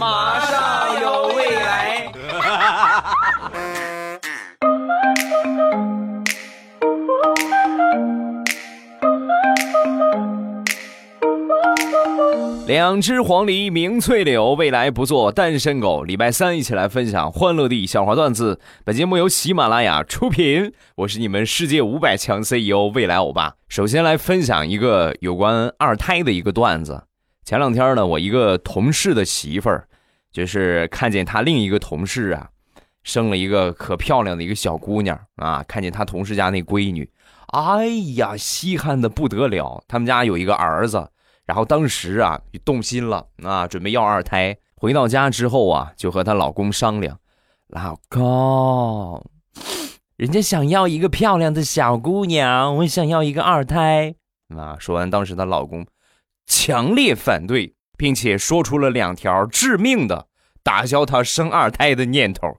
马上有未来。两只黄鹂鸣翠柳，未来不做单身狗。礼拜三一起来分享欢乐地笑话段子。本节目由喜马拉雅出品，我是你们世界五百强 CEO 未来欧巴。首先来分享一个有关二胎的一个段子。前两天呢，我一个同事的媳妇儿，就是看见他另一个同事啊，生了一个可漂亮的一个小姑娘啊，看见他同事家那闺女，哎呀，稀罕的不得了。他们家有一个儿子。然后当时啊，动心了啊，准备要二胎。回到家之后啊，就和她老公商量：“老公，人家想要一个漂亮的小姑娘，我想要一个二胎。”啊，说完，当时她老公强烈反对，并且说出了两条致命的打消她生二胎的念头：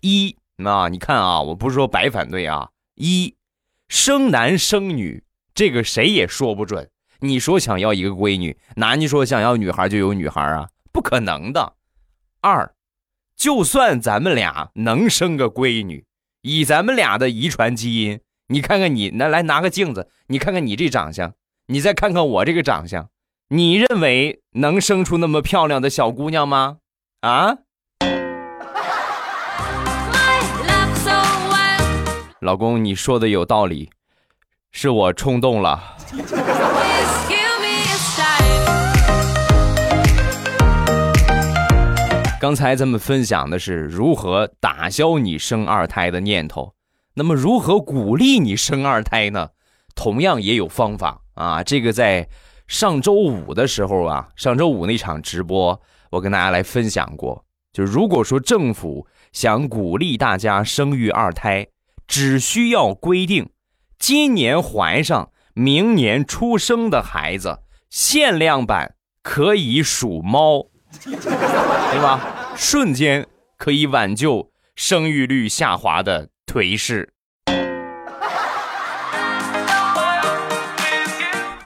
一，那你看啊，我不是说白反对啊，一，生男生女，这个谁也说不准。你说想要一个闺女，哪你说想要女孩就有女孩啊？不可能的。二，就算咱们俩能生个闺女，以咱们俩的遗传基因，你看看你，那来拿个镜子，你看看你这长相，你再看看我这个长相，你认为能生出那么漂亮的小姑娘吗？啊？老公，你说的有道理，是我冲动了。刚才咱们分享的是如何打消你生二胎的念头，那么如何鼓励你生二胎呢？同样也有方法啊。这个在上周五的时候啊，上周五那场直播，我跟大家来分享过。就如果说政府想鼓励大家生育二胎，只需要规定今年怀上、明年出生的孩子，限量版可以属猫。对吧？瞬间可以挽救生育率下滑的颓势。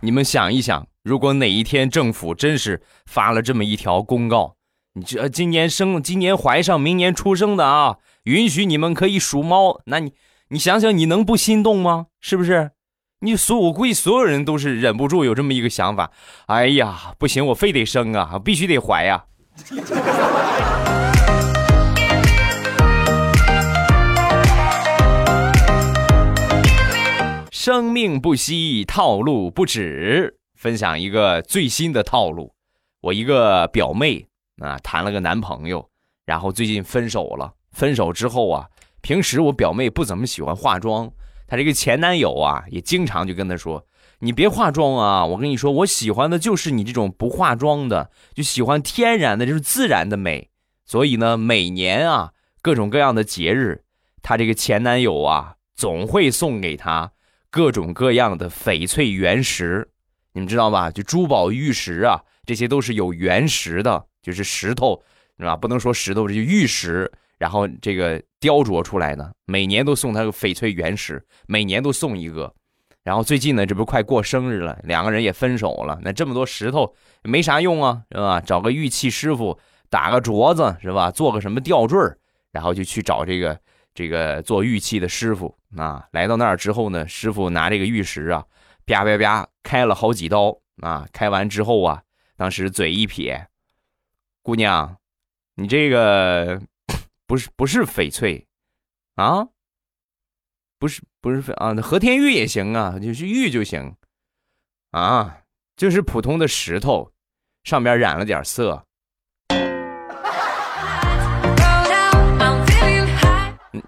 你们想一想，如果哪一天政府真是发了这么一条公告，你这今年生、今年怀上、明年出生的啊，允许你们可以属猫，那你你想想，你能不心动吗？是不是？你所我估计所有人都是忍不住有这么一个想法，哎呀，不行，我非得生啊，必须得怀呀！生命不息，套路不止。分享一个最新的套路，我一个表妹啊，谈了个男朋友，然后最近分手了。分手之后啊，平时我表妹不怎么喜欢化妆。她这个前男友啊，也经常就跟她说：“你别化妆啊！我跟你说，我喜欢的就是你这种不化妆的，就喜欢天然的，就是自然的美。所以呢，每年啊，各种各样的节日，她这个前男友啊，总会送给她各种各样的翡翠原石，你们知道吧？就珠宝玉石啊，这些都是有原石的，就是石头，是吧？不能说石头，这就玉石。”然后这个雕琢出来的，每年都送他个翡翠原石，每年都送一个。然后最近呢，这不快过生日了，两个人也分手了。那这么多石头没啥用啊，是吧？找个玉器师傅打个镯子，是吧？做个什么吊坠然后就去找这个这个做玉器的师傅啊。来到那儿之后呢，师傅拿这个玉石啊，啪啪啪开了好几刀啊。开完之后啊，当时嘴一撇，姑娘，你这个。不是不是翡翠，啊，不是不是翡啊，和田玉也行啊，就是玉就行，啊，就是普通的石头，上边染了点色。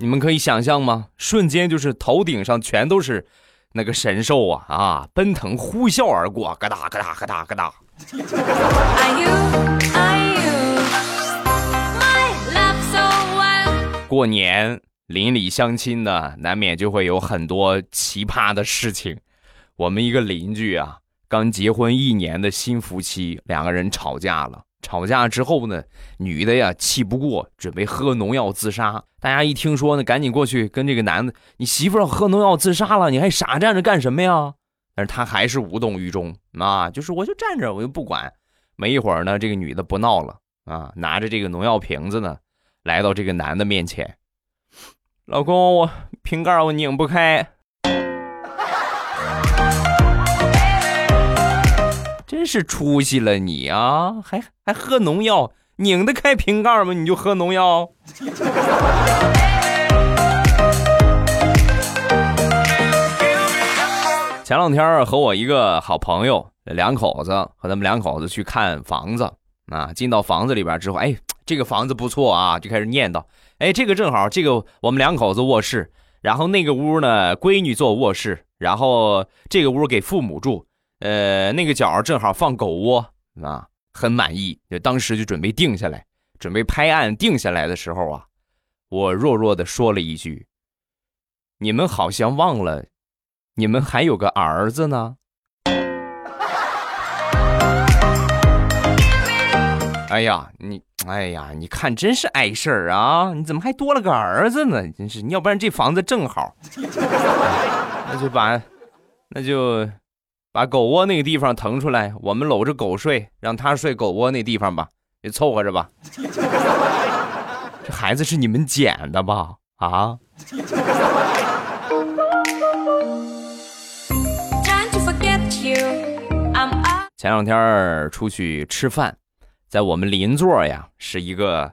你们可以想象吗？瞬间就是头顶上全都是那个神兽啊啊，奔腾呼啸而过，咯哒咯哒咯哒咯哒。过年邻里相亲的，难免就会有很多奇葩的事情。我们一个邻居啊，刚结婚一年的新夫妻，两个人吵架了。吵架之后呢，女的呀气不过，准备喝农药自杀。大家一听说呢，赶紧过去跟这个男的：“你媳妇喝农药自杀了，你还傻站着干什么呀？”但是他还是无动于衷啊，就是我就站着，我就不管。没一会儿呢，这个女的不闹了啊，拿着这个农药瓶子呢，来到这个男的面前。老公，我瓶盖我拧不开，是出息了你啊！还还喝农药，拧得开瓶盖吗？你就喝农药。前两天和我一个好朋友两口子和他们两口子去看房子啊，进到房子里边之后，哎，这个房子不错啊，就开始念叨，哎，这个正好，这个我们两口子卧室，然后那个屋呢，闺女做卧室，然后这个屋给父母住，呃，那个角正好放狗窝啊，很满意，就当时就准备定下来，准备拍案定下来的时候啊，我弱弱的说了一句：“你们好像忘了。”你们还有个儿子呢？哎呀，你哎呀，你看真是碍事儿啊！你怎么还多了个儿子呢？真是，你要不然这房子正好，那就把那就把狗窝那个地方腾出来，我们搂着狗睡，让它睡狗窝那地方吧，就凑合着吧。这孩子是你们捡的吧？啊？前两天出去吃饭，在我们邻座呀，是一个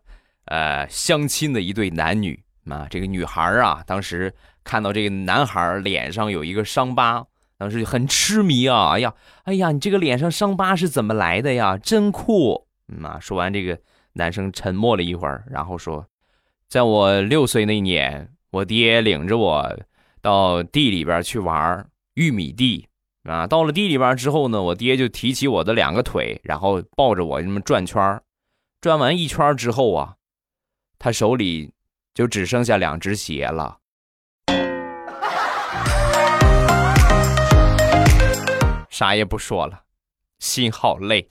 呃相亲的一对男女啊。这个女孩啊，当时看到这个男孩脸上有一个伤疤，当时就很痴迷啊。哎呀，哎呀，你这个脸上伤疤是怎么来的呀？真酷！啊，说完这个男生沉默了一会儿，然后说，在我六岁那年，我爹领着我到地里边去玩玉米地。啊，到了地里边之后呢，我爹就提起我的两个腿，然后抱着我这么转圈转完一圈之后啊，他手里就只剩下两只鞋了，啥也不说了，心好累。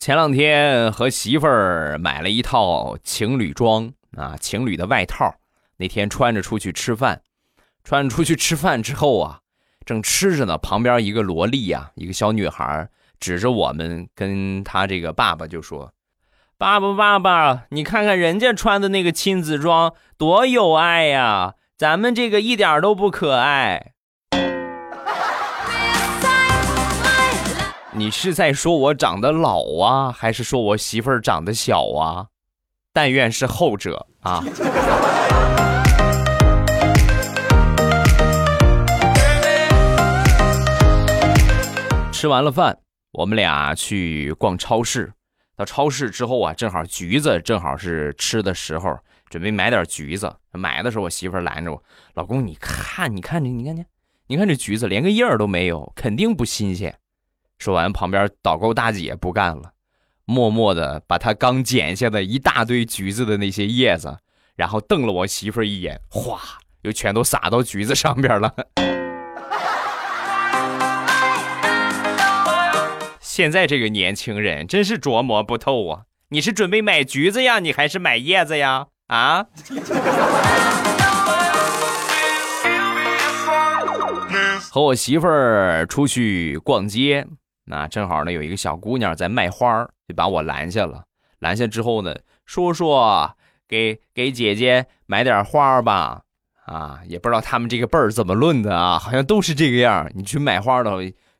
前两天和媳妇儿买了一套情侣装啊，情侣的外套。那天穿着出去吃饭，穿着出去吃饭之后啊，正吃着呢，旁边一个萝莉呀，一个小女孩指着我们，跟她这个爸爸就说：“爸爸，爸爸，你看看人家穿的那个亲子装多有爱呀，咱们这个一点都不可爱。”你是在说我长得老啊，还是说我媳妇儿长得小啊？但愿是后者啊！吃完了饭，我们俩去逛超市。到超市之后啊，正好橘子正好是吃的时候，准备买点橘子。买的时候，我媳妇拦着我：“老公，你看，你看这，你看这，你看这橘子连个叶儿都没有，肯定不新鲜。”说完，旁边导购大姐不干了，默默的把她刚剪下的一大堆橘子的那些叶子，然后瞪了我媳妇一眼，哗，又全都撒到橘子上边了。现在这个年轻人真是琢磨不透啊！你是准备买橘子呀，你还是买叶子呀？啊？和我媳妇儿出去逛街。那正好呢，有一个小姑娘在卖花就把我拦下了。拦下之后呢，叔叔给给姐姐买点花吧。啊，也不知道他们这个辈儿怎么论的啊，好像都是这个样。你去买花的，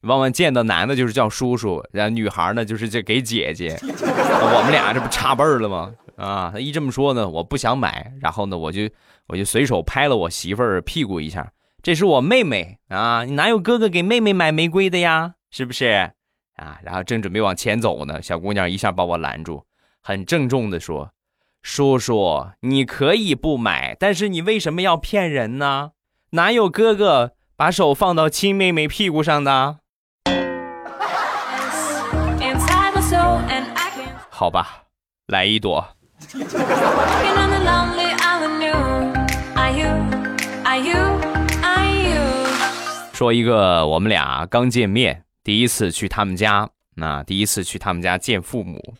往往见到男的就是叫叔叔，然后女孩呢就是这给姐姐。我们俩这不差辈儿了吗？啊，他一这么说呢，我不想买，然后呢，我就我就随手拍了我媳妇儿屁股一下。这是我妹妹啊，你哪有哥哥给妹妹买玫瑰的呀？是不是？啊，然后正准备往前走呢，小姑娘一下把我拦住，很郑重的说：“叔叔，你可以不买，但是你为什么要骗人呢？哪有哥哥把手放到亲妹妹屁股上的？”好吧，来一朵。说一个，我们俩刚见面。第一次去他们家，那第一次去他们家见父母，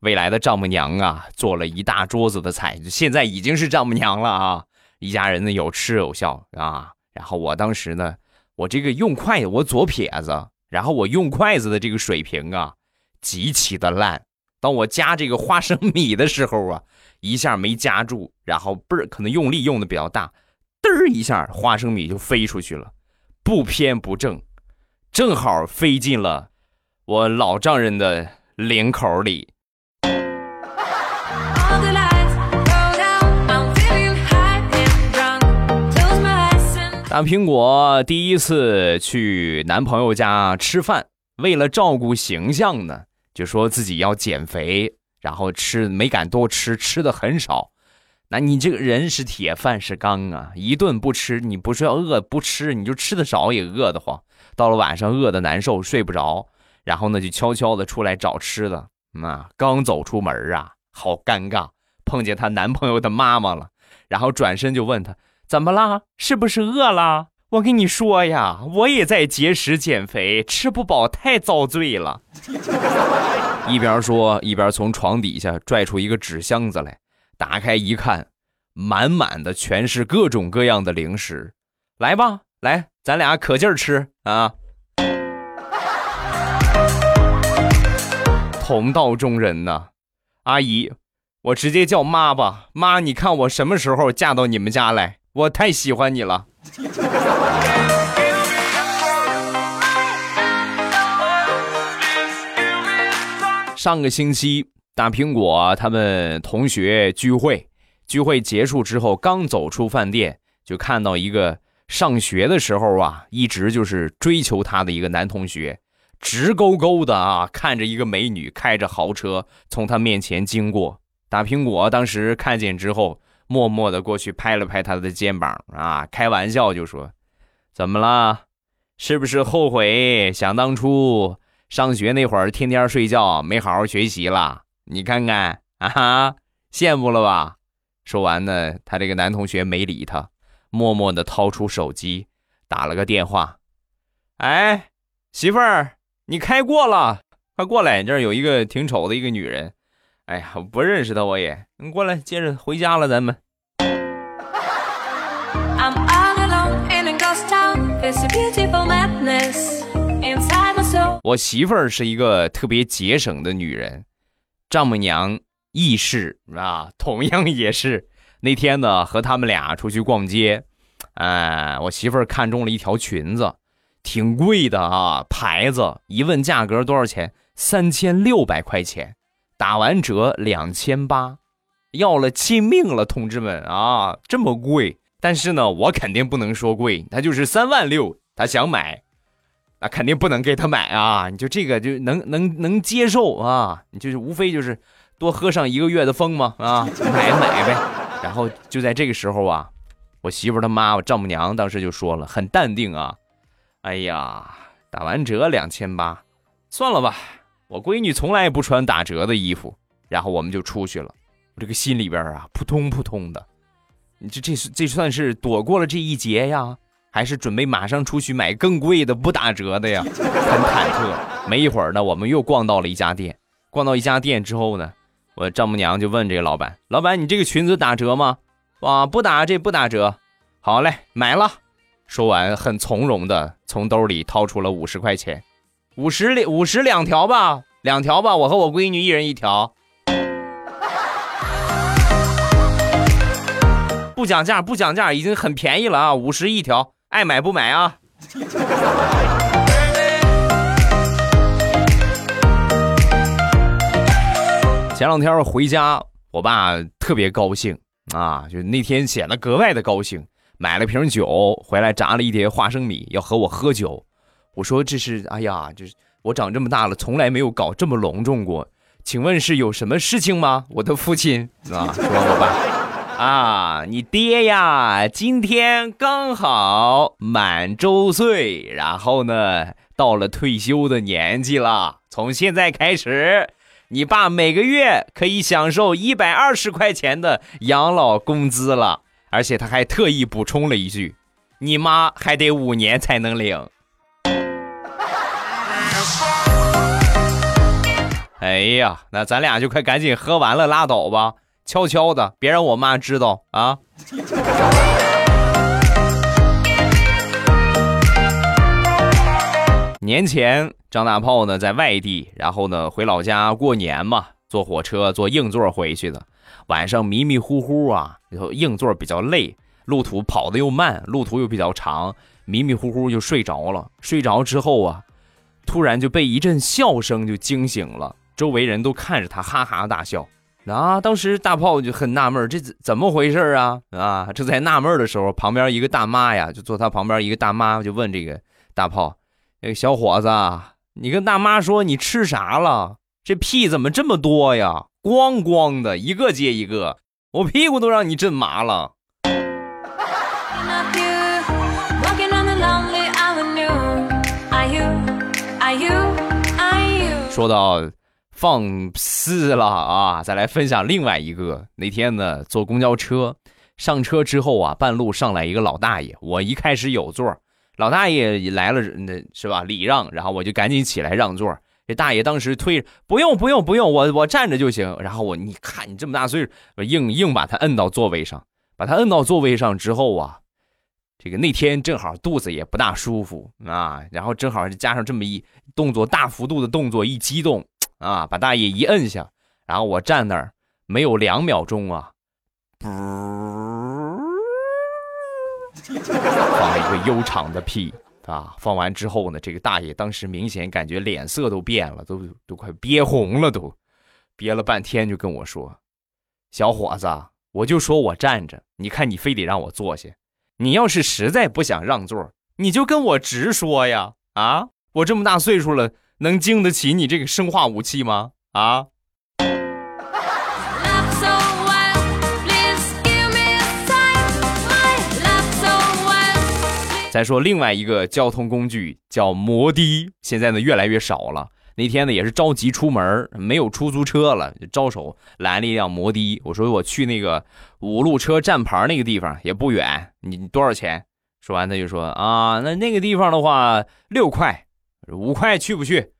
未来的丈母娘啊，做了一大桌子的菜，现在已经是丈母娘了啊！一家人呢有吃有笑啊。然后我当时呢我这个用筷子，我左撇子，然后我用筷子的这个水平啊，极其的烂。当我夹这个花生米的时候啊，一下没夹住，然后倍儿，可能用力用的比较大，嘚儿一下，花生米就飞出去了，不偏不正，正好飞进了我老丈人的领口里。大苹果第一次去男朋友家吃饭，为了照顾形象呢，就说自己要减肥，然后吃没敢多吃，吃的很少。那你这个人是铁，饭是钢啊，一顿不吃，你不是要饿不吃，你就吃的少也饿得慌。到了晚上饿的难受，睡不着，然后呢就悄悄的出来找吃的。那刚走出门啊，好尴尬，碰见她男朋友的妈妈了，然后转身就问他。怎么了？是不是饿了？我跟你说呀，我也在节食减肥，吃不饱太遭罪了。一边说一边从床底下拽出一个纸箱子来，打开一看，满满的全是各种各样的零食。来吧，来，咱俩可劲儿吃啊！同道中人呐，阿姨，我直接叫妈吧。妈，你看我什么时候嫁到你们家来？我太喜欢你了。上个星期，大苹果他们同学聚会，聚会结束之后，刚走出饭店，就看到一个上学的时候啊，一直就是追求他的一个男同学，直勾勾的啊，看着一个美女开着豪车从他面前经过。大苹果当时看见之后。默默的过去拍了拍他的肩膀啊，开玩笑就说：“怎么了？是不是后悔想当初上学那会儿天天睡觉没好好学习了？你看看啊哈，羡慕了吧？”说完呢，他这个男同学没理他，默默的掏出手机打了个电话：“哎，媳妇儿，你开过了，快过来，这儿有一个挺丑的一个女人。”哎呀，不认识她，我也你过来，接着回家了，咱们。我媳妇儿是一个特别节省的女人，丈母娘亦是啊，同样也是。那天呢，和他们俩出去逛街，哎，我媳妇儿看中了一条裙子，挺贵的啊，牌子。一问价格多少钱？三千六百块钱。打完折两千八，要了亲命了，同志们啊，这么贵！但是呢，我肯定不能说贵，他就是三万六，他想买，那肯定不能给他买啊！你就这个就能能能接受啊？你就是无非就是多喝上一个月的风嘛啊，买买呗。然后就在这个时候啊，我媳妇他妈我丈母娘当时就说了，很淡定啊，哎呀，打完折两千八，算了吧。我闺女从来不穿打折的衣服，然后我们就出去了。我这个心里边啊，扑通扑通的。你这这是这算是躲过了这一劫呀，还是准备马上出去买更贵的不打折的呀？很忐忑。没一会儿呢，我们又逛到了一家店。逛到一家店之后呢，我丈母娘就问这个老板：“老板，你这个裙子打折吗？”“啊，不打，这不打折。”“好嘞，买了。”说完，很从容的从兜里掏出了五十块钱。五十两五十两条吧，两条吧，我和我闺女一人一条。不讲价，不讲价，已经很便宜了啊，五十一条，爱买不买啊？前两天回家，我爸特别高兴啊，就那天显得格外的高兴，买了瓶酒回来，炸了一碟花生米，要和我喝酒。我说这是，哎呀，就是我长这么大了，从来没有搞这么隆重过。请问是有什么事情吗？我的父亲啊，说我爸啊，你爹呀，今天刚好满周岁，然后呢，到了退休的年纪了。从现在开始，你爸每个月可以享受一百二十块钱的养老工资了，而且他还特意补充了一句，你妈还得五年才能领。哎呀，那咱俩就快赶紧喝完了拉倒吧，悄悄的，别让我妈知道啊。年前张大炮呢在外地，然后呢回老家过年嘛，坐火车坐硬座回去的。晚上迷迷糊糊啊，然后硬座比较累，路途跑的又慢，路途又比较长，迷迷糊糊就睡着了。睡着之后啊，突然就被一阵笑声就惊醒了，周围人都看着他哈哈大笑。啊，当时大炮就很纳闷，这怎怎么回事啊？啊，正在纳闷的时候，旁边一个大妈呀，就坐他旁边一个大妈就问这个大炮：“那个小伙子，你跟大妈说你吃啥了？这屁怎么这么多呀？咣咣的一个接一个，我屁股都让你震麻了。”说到。放肆了啊！再来分享另外一个。那天呢，坐公交车，上车之后啊，半路上来一个老大爷。我一开始有座，老大爷来了，那是吧？礼让，然后我就赶紧起来让座。这大爷当时推，不用不用不用，我我站着就行。然后我，你看你这么大岁数，硬硬把他摁到座位上，把他摁到座位上之后啊，这个那天正好肚子也不大舒服啊，然后正好加上这么一动作，大幅度的动作，一激动。啊！把大爷一摁下，然后我站那儿没有两秒钟啊，放了一个悠长的屁啊！放完之后呢，这个大爷当时明显感觉脸色都变了，都都快憋红了，都憋了半天，就跟我说：“小伙子，我就说我站着，你看你非得让我坐下。你要是实在不想让座，你就跟我直说呀！啊，我这么大岁数了。”能经得起你这个生化武器吗？啊！再说另外一个交通工具叫摩的，现在呢越来越少了。那天呢也是着急出门，没有出租车了，就招手拦了一辆摩的。我说我去那个五路车站牌那个地方也不远，你多少钱？说完他就说啊，那那个地方的话六块。五块去不去？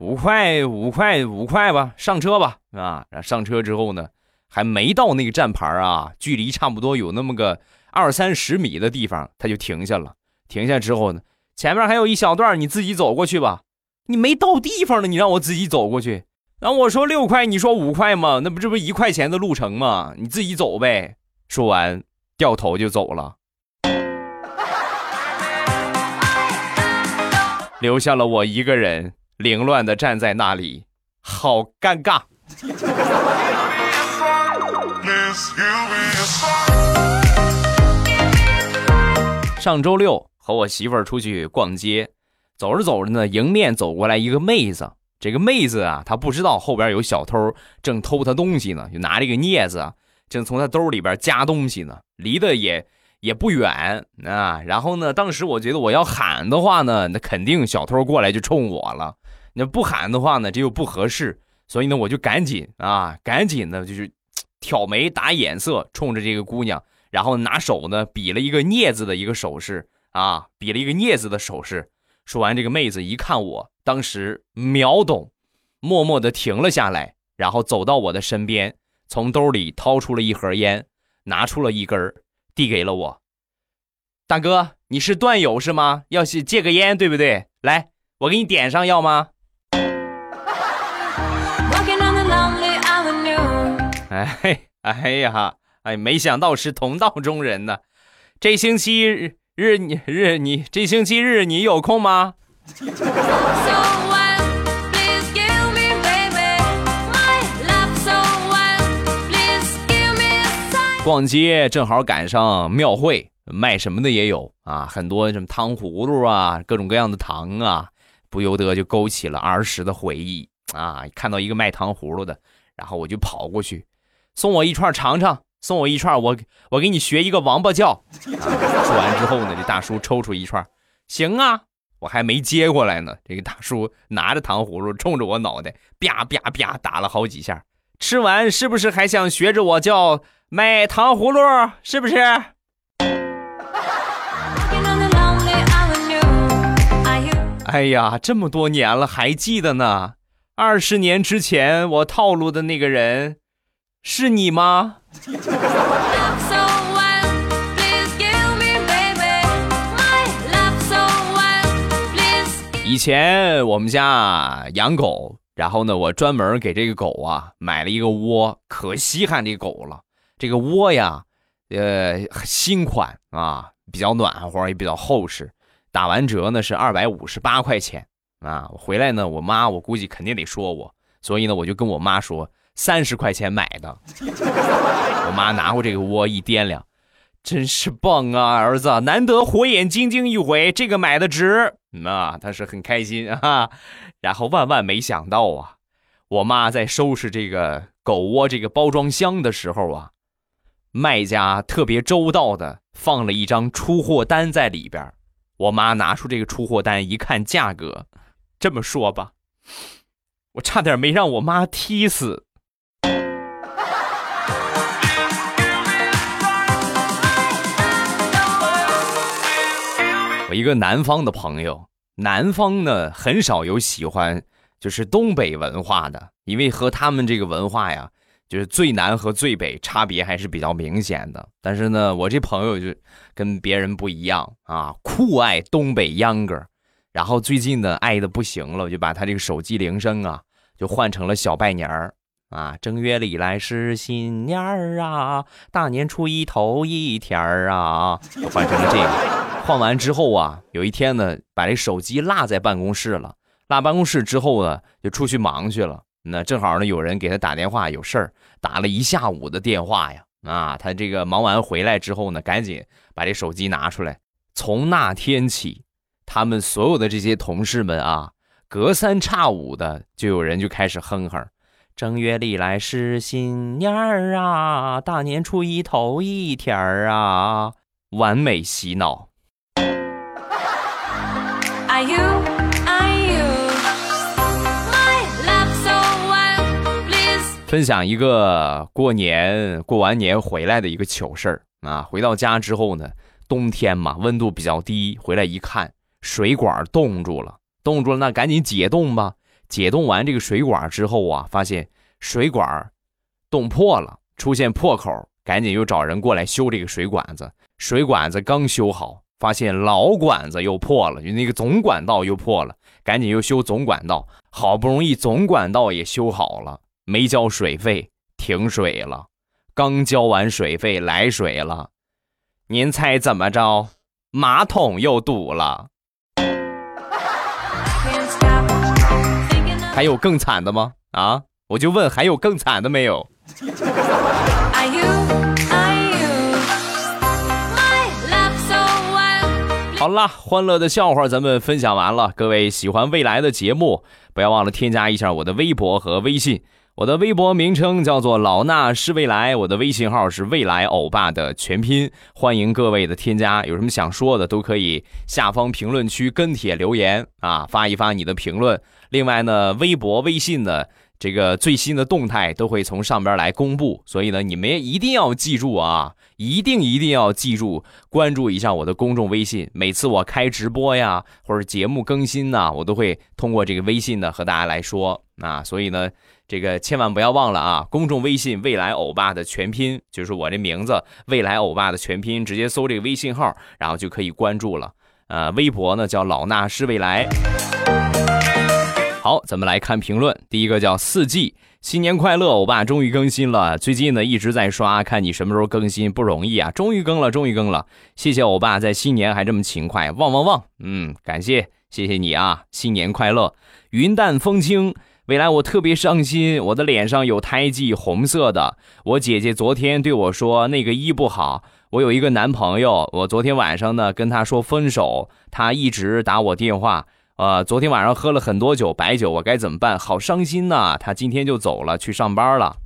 五块五块五块吧，上车吧啊！上车之后呢，还没到那个站牌啊，距离差不多有那么个二三十米的地方，他就停下了。停下之后呢，前面还有一小段，你自己走过去吧。你没到地方呢，你让我自己走过去。然后我说六块，你说五块吗？那不这不一块钱的路程吗？你自己走呗。说完，掉头就走了。留下了我一个人，凌乱的站在那里，好尴尬。上周六和我媳妇儿出去逛街，走着走着呢，迎面走过来一个妹子。这个妹子啊，她不知道后边有小偷正偷她东西呢，就拿这个镊子，正从她兜里边夹东西呢，离得也。也不远啊，然后呢，当时我觉得我要喊的话呢，那肯定小偷过来就冲我了。那不喊的话呢，这又不合适，所以呢，我就赶紧啊，赶紧的，就是挑眉打眼色，冲着这个姑娘，然后拿手呢比了一个镊子的一个手势啊，比了一个镊子的手势。说完，这个妹子一看我，当时秒懂，默默的停了下来，然后走到我的身边，从兜里掏出了一盒烟，拿出了一根。递给了我，大哥，你是段友是吗？要是借个烟对不对？来，我给你点上，要吗？哎哎呀，哎，没想到是同道中人呢。这星期日你日你这星期日你有空吗？逛街正好赶上庙会，卖什么的也有啊，很多什么糖葫芦啊，各种各样的糖啊，不由得就勾起了儿时的回忆啊。看到一个卖糖葫芦的，然后我就跑过去，送我一串尝尝，送我一串，我我给你学一个王八叫。说完之后呢，这大叔抽出一串，行啊，我还没接过来呢，这个大叔拿着糖葫芦冲着我脑袋啪啪啪打了好几下，吃完是不是还想学着我叫？卖糖葫芦是不是？哎呀，这么多年了还记得呢。二十年之前我套路的那个人，是你吗？以前我们家养狗，然后呢，我专门给这个狗啊买了一个窝，可稀罕这狗了。这个窝呀，呃，新款啊，比较暖和，也比较厚实。打完折呢是二百五十八块钱啊。回来呢，我妈我估计肯定得说我，所以呢，我就跟我妈说三十块钱买的。我妈拿过这个窝一掂量。真是棒啊，儿子，难得火眼金睛一回，这个买的值。那他是很开心啊。然后万万没想到啊，我妈在收拾这个狗窝这个包装箱的时候啊，卖家特别周到的放了一张出货单在里边。我妈拿出这个出货单一看，价格，这么说吧，我差点没让我妈踢死。我一个南方的朋友，南方呢很少有喜欢就是东北文化的，因为和他们这个文化呀，就是最南和最北差别还是比较明显的。但是呢，我这朋友就跟别人不一样啊，酷爱东北秧歌，然后最近呢爱的不行了，我就把他这个手机铃声啊就换成了小拜年儿。啊，正月里来是新年儿啊，大年初一头一天儿啊，换成了这个。换完之后啊，有一天呢，把这手机落在办公室了。落办公室之后呢，就出去忙去了。那正好呢，有人给他打电话，有事儿，打了一下午的电话呀。啊，他这个忙完回来之后呢，赶紧把这手机拿出来。从那天起，他们所有的这些同事们啊，隔三差五的就有人就开始哼哼：“正月里来是新年儿啊，大年初一头一天儿啊，完美洗脑。”分享一个过年过完年回来的一个糗事儿啊！回到家之后呢，冬天嘛，温度比较低，回来一看，水管冻住了，冻住了，那赶紧解冻吧。解冻完这个水管之后啊，发现水管冻破了，出现破口，赶紧又找人过来修这个水管子。水管子刚修好。发现老管子又破了，就那个总管道又破了，赶紧又修总管道。好不容易总管道也修好了，没交水费，停水了。刚交完水费，来水了。您猜怎么着？马桶又堵了。还有更惨的吗？啊，我就问，还有更惨的没有？好啦，欢乐的笑话咱们分享完了。各位喜欢未来的节目，不要忘了添加一下我的微博和微信。我的微博名称叫做老衲是未来，我的微信号是未来欧巴的全拼。欢迎各位的添加，有什么想说的都可以下方评论区跟帖留言啊，发一发你的评论。另外呢，微博、微信的。这个最新的动态都会从上边来公布，所以呢，你们也一定要记住啊，一定一定要记住关注一下我的公众微信。每次我开直播呀，或者节目更新呢，我都会通过这个微信呢和大家来说啊。所以呢，这个千万不要忘了啊，公众微信“未来欧巴”的全拼就是我这名字“未来欧巴”的全拼，直接搜这个微信号，然后就可以关注了。呃，微博呢叫“老衲是未来”。好，咱们来看评论。第一个叫四季，新年快乐，欧巴终于更新了。最近呢一直在刷，看你什么时候更新，不容易啊，终于更了，终于更了。谢谢欧巴在新年还这么勤快，旺旺旺！嗯，感谢，谢谢你啊，新年快乐。云淡风轻，未来我特别伤心，我的脸上有胎记，红色的。我姐姐昨天对我说那个医不好，我有一个男朋友，我昨天晚上呢跟他说分手，他一直打我电话。呃，昨天晚上喝了很多酒，白酒，我该怎么办？好伤心呐！他今天就走了，去上班了。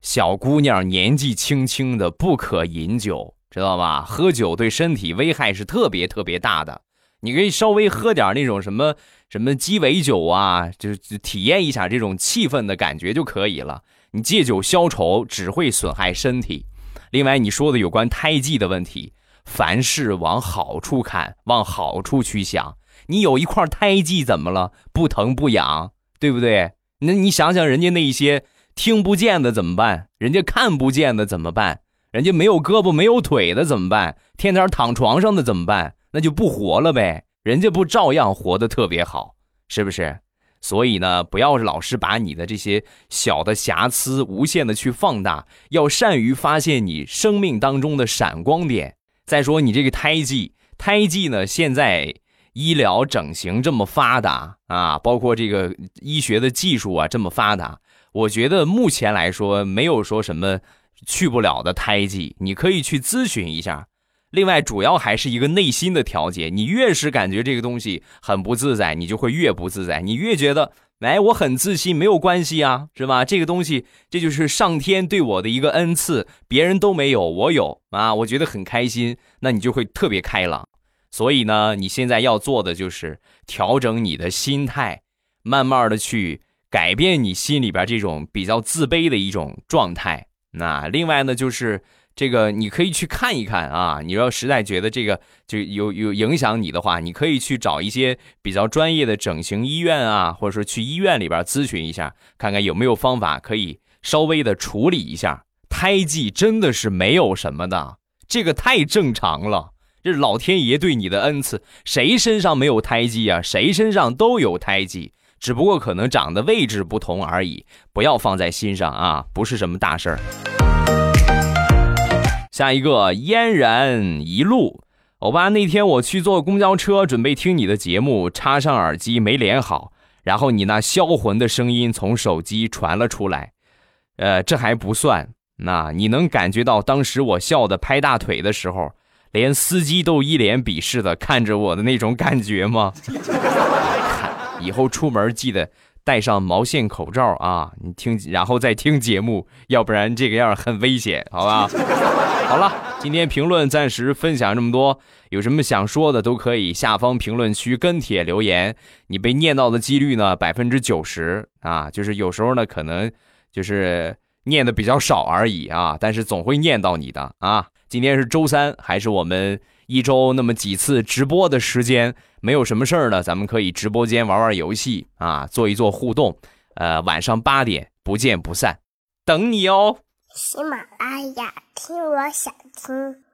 小姑娘年纪轻轻的，不可饮酒，知道吧？喝酒对身体危害是特别特别大的。你可以稍微喝点那种什么什么鸡尾酒啊，就是体验一下这种气氛的感觉就可以了。你借酒消愁，只会损害身体。另外，你说的有关胎记的问题，凡事往好处看，往好处去想。你有一块胎记怎么了？不疼不痒，对不对？那你想想，人家那些听不见的怎么办？人家看不见的怎么办？人家没有胳膊没有腿的怎么办？天天躺床上的怎么办？那就不活了呗。人家不照样活得特别好，是不是？所以呢，不要老是把你的这些小的瑕疵无限的去放大，要善于发现你生命当中的闪光点。再说你这个胎记，胎记呢，现在医疗整形这么发达啊，包括这个医学的技术啊这么发达，我觉得目前来说没有说什么去不了的胎记，你可以去咨询一下。另外，主要还是一个内心的调节。你越是感觉这个东西很不自在，你就会越不自在。你越觉得，哎，我很自信，没有关系啊，是吧？这个东西，这就是上天对我的一个恩赐，别人都没有，我有啊，我觉得很开心。那你就会特别开朗。所以呢，你现在要做的就是调整你的心态，慢慢的去改变你心里边这种比较自卑的一种状态。那另外呢，就是。这个你可以去看一看啊！你要实在觉得这个就有有影响你的话，你可以去找一些比较专业的整形医院啊，或者说去医院里边咨询一下，看看有没有方法可以稍微的处理一下。胎记真的是没有什么的，这个太正常了，这老天爷对你的恩赐。谁身上没有胎记啊？谁身上都有胎记，只不过可能长的位置不同而已，不要放在心上啊，不是什么大事儿。下一个嫣然一路，欧巴，那天我去坐公交车，准备听你的节目，插上耳机没连好，然后你那销魂的声音从手机传了出来，呃，这还不算，那你能感觉到当时我笑的拍大腿的时候，连司机都一脸鄙视的看着我的那种感觉吗？以后出门记得。戴上毛线口罩啊！你听，然后再听节目，要不然这个样很危险，好吧？好了，今天评论暂时分享这么多，有什么想说的都可以下方评论区跟帖留言。你被念到的几率呢，百分之九十啊，就是有时候呢可能就是念的比较少而已啊，但是总会念到你的啊。今天是周三，还是我们一周那么几次直播的时间？没有什么事儿呢，咱们可以直播间玩玩游戏啊，做一做互动。呃，晚上八点不见不散，等你哦。喜马拉雅听，我想听。